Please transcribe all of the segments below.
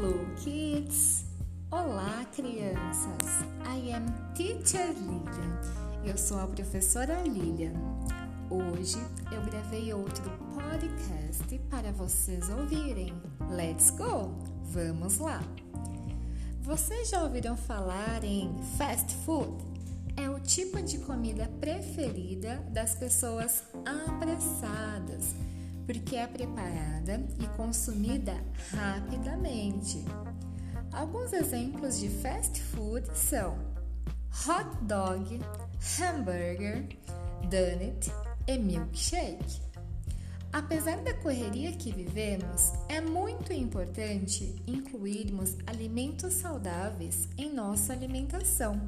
Hello kids! Olá crianças! I am Teacher Lilian. Eu sou a professora Lilian. Hoje eu gravei outro podcast para vocês ouvirem. Let's go! Vamos lá! Vocês já ouviram falar em fast food? É o tipo de comida preferida das pessoas apressadas porque é preparada e consumida rapidamente. Alguns exemplos de fast food são hot dog, hambúrguer, donut e milkshake. Apesar da correria que vivemos, é muito importante incluirmos alimentos saudáveis em nossa alimentação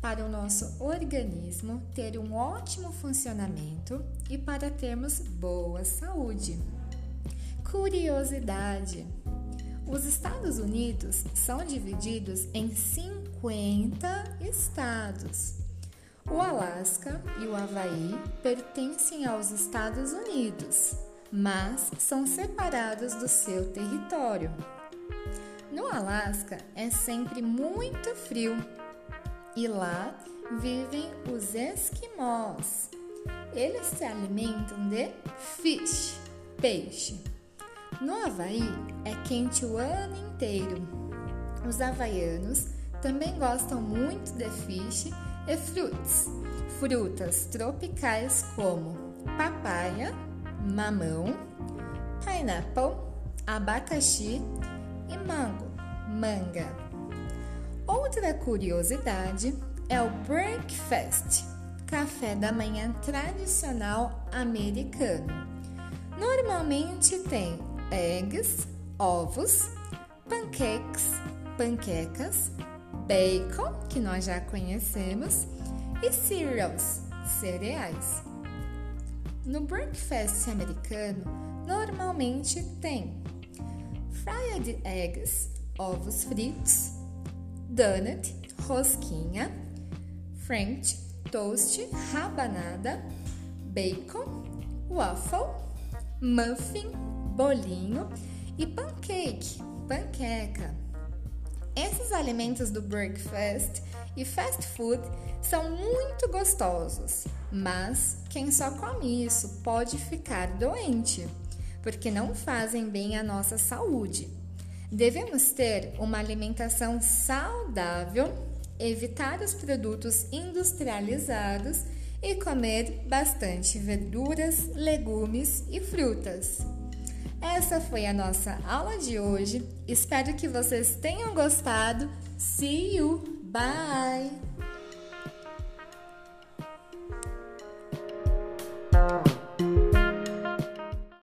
para o nosso organismo ter um ótimo funcionamento e para termos boa saúde. Curiosidade: os Estados Unidos são divididos em 50 estados. O Alasca e o Havaí pertencem aos Estados Unidos, mas são separados do seu território. No Alasca é sempre muito frio e lá vivem os esquimós. Eles se alimentam de fish, peixe. No Havaí é quente o ano inteiro. Os havaianos também gostam muito de fish e fruits, frutas tropicais como papaya, mamão, pineapple, abacaxi e mango, manga. Outra curiosidade é o breakfast, café da manhã tradicional americano. Normalmente tem eggs, ovos, pancakes, panquecas, bacon, que nós já conhecemos, e cereals, cereais. No breakfast americano, normalmente tem fried eggs, ovos fritos, donut, rosquinha, french, toast, rabanada, bacon, waffle, muffin, bolinho e pancake, panqueca. Esses alimentos do breakfast e fast food são muito gostosos, mas quem só come isso pode ficar doente, porque não fazem bem à nossa saúde. Devemos ter uma alimentação saudável, evitar os produtos industrializados e comer bastante verduras, legumes e frutas. Essa foi a nossa aula de hoje. Espero que vocês tenham gostado. See you! Bye!